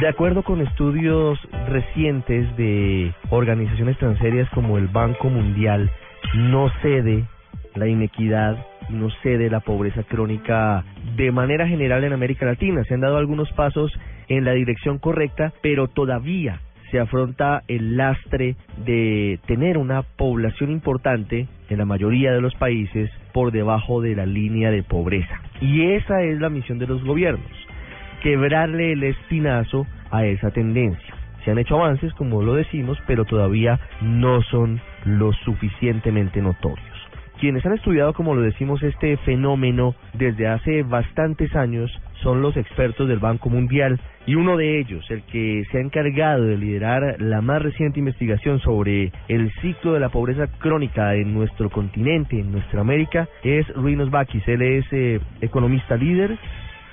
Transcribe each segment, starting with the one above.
De acuerdo con estudios recientes de organizaciones transferias como el Banco Mundial, no cede la inequidad, no cede la pobreza crónica de manera general en América Latina. Se han dado algunos pasos en la dirección correcta, pero todavía se afronta el lastre de tener una población importante en la mayoría de los países por debajo de la línea de pobreza. Y esa es la misión de los gobiernos, quebrarle el espinazo a esa tendencia. Se han hecho avances, como lo decimos, pero todavía no son lo suficientemente notorios. Quienes han estudiado, como lo decimos, este fenómeno desde hace bastantes años son los expertos del Banco Mundial y uno de ellos, el que se ha encargado de liderar la más reciente investigación sobre el ciclo de la pobreza crónica en nuestro continente, en nuestra América, es Ruinos Bakis. Él es eh, economista líder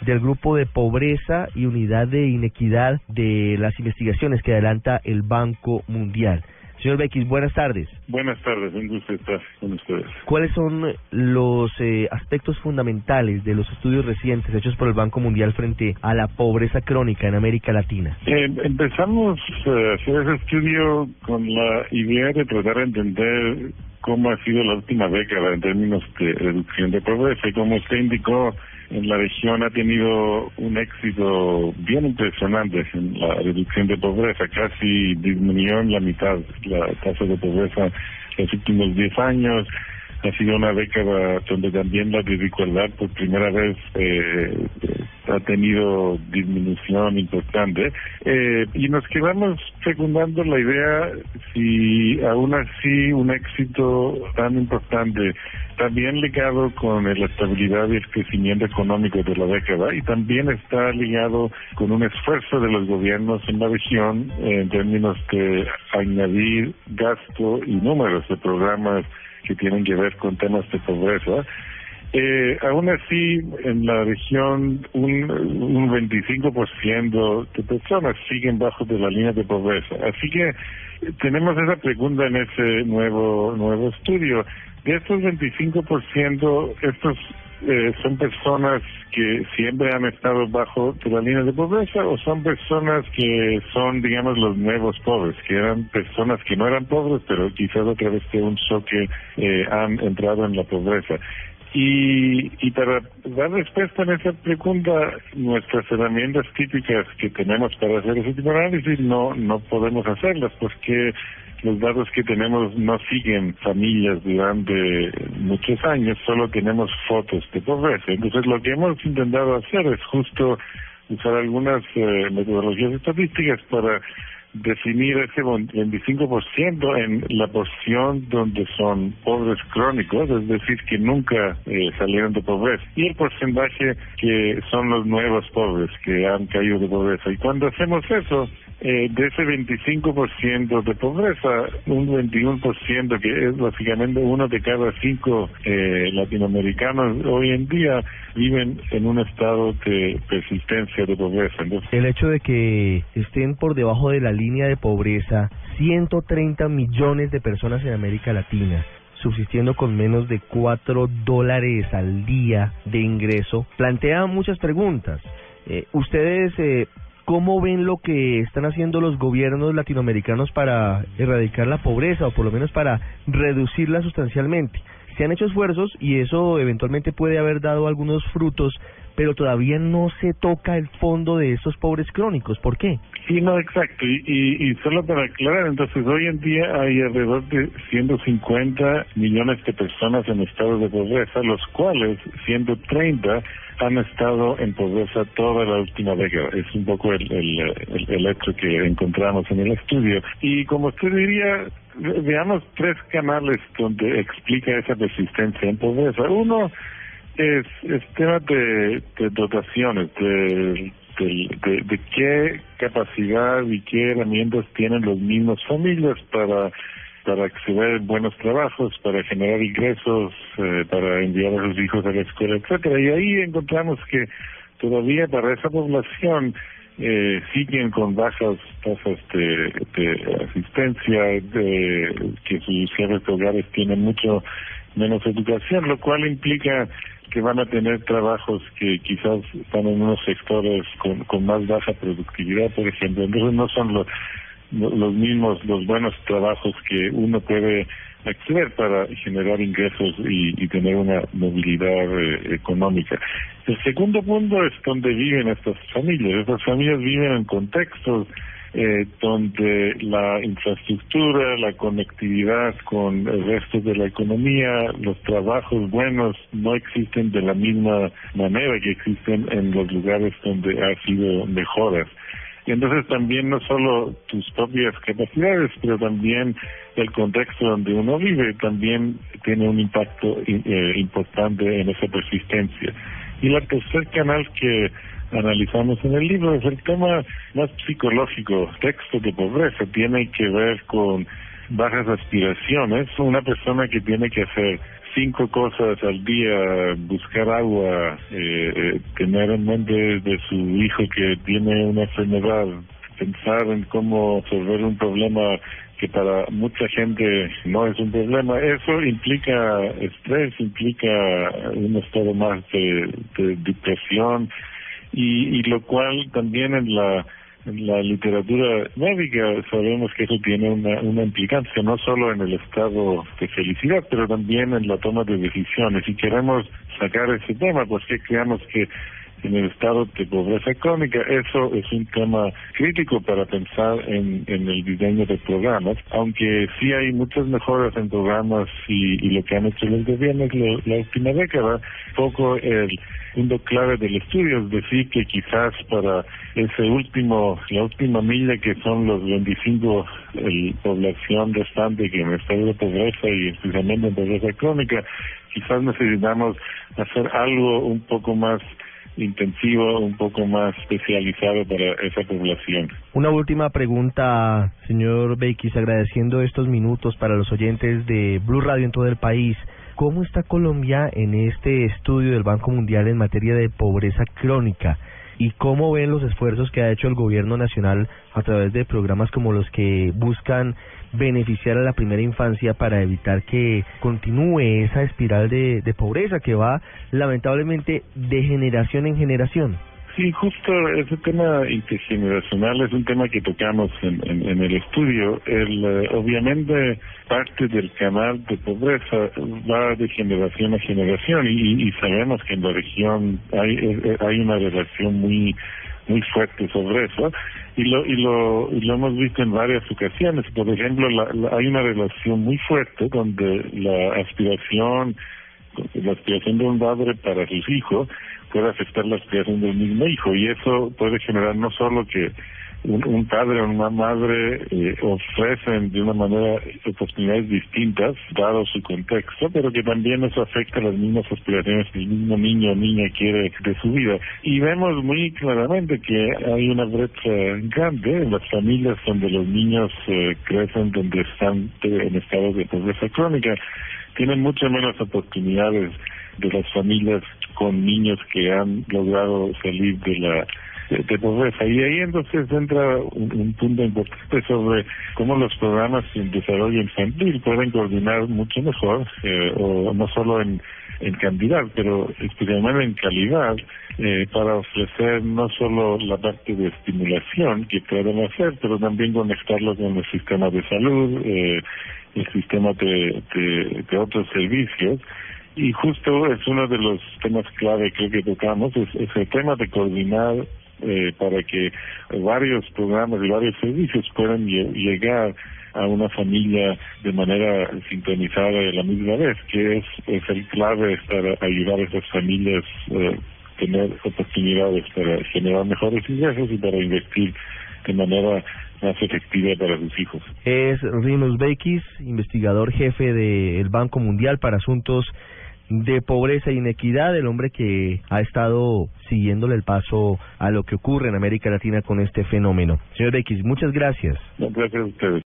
del grupo de pobreza y unidad de inequidad de las investigaciones que adelanta el Banco Mundial. Señor Bequis, buenas tardes. Buenas tardes, un gusto estar con ustedes. ¿Cuáles son los eh, aspectos fundamentales de los estudios recientes hechos por el Banco Mundial frente a la pobreza crónica en América Latina? Eh, empezamos a hacer ese estudio con la idea de tratar de entender cómo ha sido la última década en términos de reducción de pobreza y como usted indicó, en la región ha tenido un éxito bien impresionante en la reducción de pobreza, casi disminuyó en la mitad la tasa de pobreza en los últimos 10 años. Ha sido una década donde también la desigualdad por primera vez eh, ha tenido disminución importante. Eh, y nos quedamos fecundando la idea si aún así un éxito tan importante también ligado con la estabilidad y el crecimiento económico de la década y también está ligado con un esfuerzo de los gobiernos en la región en términos de añadir gasto y números de programas que tienen que ver con temas de pobreza. Eh, aún así, en la región, un, un 25% de personas siguen bajo de la línea de pobreza. Así que tenemos esa pregunta en ese nuevo nuevo estudio. De estos 25%, estos eh, son personas que siempre han estado bajo la línea de pobreza o son personas que son, digamos, los nuevos pobres, que eran personas que no eran pobres, pero quizás a través de un choque eh, han entrado en la pobreza. Y, y para dar respuesta a esa pregunta, nuestras herramientas típicas que tenemos para hacer ese tipo de análisis no, no podemos hacerlas porque los datos que tenemos no siguen familias durante muchos años, solo tenemos fotos de pobreza. Entonces lo que hemos intentado hacer es justo usar algunas eh, metodologías estadísticas para definir ese 25% en la porción donde son pobres crónicos, es decir, que nunca eh, salieron de pobreza, y el porcentaje que son los nuevos pobres que han caído de pobreza. Y cuando hacemos eso, eh, de ese 25% de pobreza, un 21% que es básicamente uno de cada cinco eh, latinoamericanos hoy en día viven en un estado de persistencia de pobreza. El hecho de que estén por debajo de la línea de pobreza 130 millones de personas en América Latina subsistiendo con menos de 4 dólares al día de ingreso, plantea muchas preguntas. Eh, ustedes eh, ¿Cómo ven lo que están haciendo los gobiernos latinoamericanos para erradicar la pobreza o por lo menos para reducirla sustancialmente? Se han hecho esfuerzos y eso eventualmente puede haber dado algunos frutos, pero todavía no se toca el fondo de esos pobres crónicos. ¿Por qué? Sí, no, exacto. Y, y, solo para aclarar, entonces hoy en día hay alrededor de 150 millones de personas en estado de pobreza, los cuales 130 han estado en pobreza toda la última década. Es un poco el, el, el, hecho que encontramos en el estudio. Y como usted diría, veamos tres canales donde explica esa persistencia en pobreza. Uno es, es tema de, de dotaciones, de, de, de, qué capacidad y qué herramientas tienen los mismos familias para para acceder a buenos trabajos, para generar ingresos, eh, para enviar a sus hijos a la escuela, etcétera. Y ahí encontramos que todavía para esa población eh, siguen con bajas tasas de, asistencia, de, que sus jefes hogares tienen mucho menos educación, lo cual implica que van a tener trabajos que quizás están en unos sectores con, con más baja productividad, por ejemplo. Entonces no son los, los mismos, los buenos trabajos que uno puede acceder para generar ingresos y, tener una movilidad eh, económica. El segundo punto es donde viven estas familias. Estas familias viven en contextos eh, donde la infraestructura, la conectividad con el resto de la economía, los trabajos buenos no existen de la misma manera que existen en los lugares donde ha sido mejoras. Y entonces también no solo tus propias capacidades, pero también el contexto donde uno vive también tiene un impacto eh, importante en esa persistencia. Y la tercer canal que analizamos en el libro es el tema más psicológico, texto de pobreza, tiene que ver con bajas aspiraciones, una persona que tiene que hacer cinco cosas al día, buscar agua, eh, eh, tener en mente de su hijo que tiene una enfermedad, pensar en cómo resolver un problema que para mucha gente no es un problema, eso implica estrés, implica un estado más de, de depresión y, y lo cual también en la la literatura médica sabemos que eso tiene una, implicancia no solo en el estado de felicidad, pero también en la toma de decisiones. Y queremos sacar ese tema, pues que creamos que en el estado de pobreza crónica, eso es un tema crítico para pensar en, el diseño de programas, aunque sí hay muchas mejoras en programas y, y lo que han hecho los gobiernos la, la última década, poco el punto clave del estudio es decir que quizás para ese último, la última milla que son los 25 el, población restante que en estado de pobreza y especialmente en pobreza crónica, quizás necesitamos hacer algo un poco más intensivo, un poco más especializado para esa población. Una última pregunta, señor Beikis, agradeciendo estos minutos para los oyentes de Blue Radio en todo el país. ¿Cómo está Colombia en este estudio del Banco Mundial en materia de pobreza crónica? ¿Y cómo ven los esfuerzos que ha hecho el gobierno nacional a través de programas como los que buscan beneficiar a la primera infancia para evitar que continúe esa espiral de, de pobreza que va lamentablemente de generación en generación? Sí, justo ese tema intergeneracional es un tema que tocamos en, en, el estudio. El, eh, obviamente parte del canal de pobreza va de generación a generación y, y sabemos que en la región hay, hay una relación muy muy fuerte sobre eso y lo y lo y lo hemos visto en varias ocasiones por ejemplo la, hay una relación muy fuerte donde la aspiración la aspiración de un padre para sus hijos puede afectar la aspiración del mismo hijo y eso puede generar no solo que un, padre o una madre eh, ofrecen de una manera oportunidades distintas dado su contexto, pero que también eso afecta las mismas aspiraciones que el mismo niño o niña quiere de su vida. Y vemos muy claramente que hay una brecha grande en las familias donde los niños eh, crecen, donde están en estado de pobreza crónica, tienen mucho menos oportunidades de las familias con niños que han logrado salir de la de, pobreza. Y ahí entonces entra un, un, punto importante sobre cómo los programas en desarrollo infantil pueden coordinar mucho mejor, eh, o no solo en, en cantidad, pero especialmente en calidad, eh, para ofrecer no solo la parte de estimulación que pueden hacer, pero también conectarlo con el sistema de salud, eh, el sistema de, de, de otros servicios y justo es uno de los temas clave creo que tocamos, es, es el tema de coordinar eh, para que varios programas y varios servicios puedan llegar a una familia de manera sintonizada a la misma vez, que es, es el clave para ayudar a esas familias eh, tener oportunidades para generar mejores ingresos y para investir de manera más efectiva para sus hijos. Es Rinus Beikis, investigador jefe del Banco Mundial para Asuntos de pobreza e inequidad, el hombre que ha estado siguiéndole el paso a lo que ocurre en América Latina con este fenómeno. Señor X, muchas gracias. Gracias a ustedes.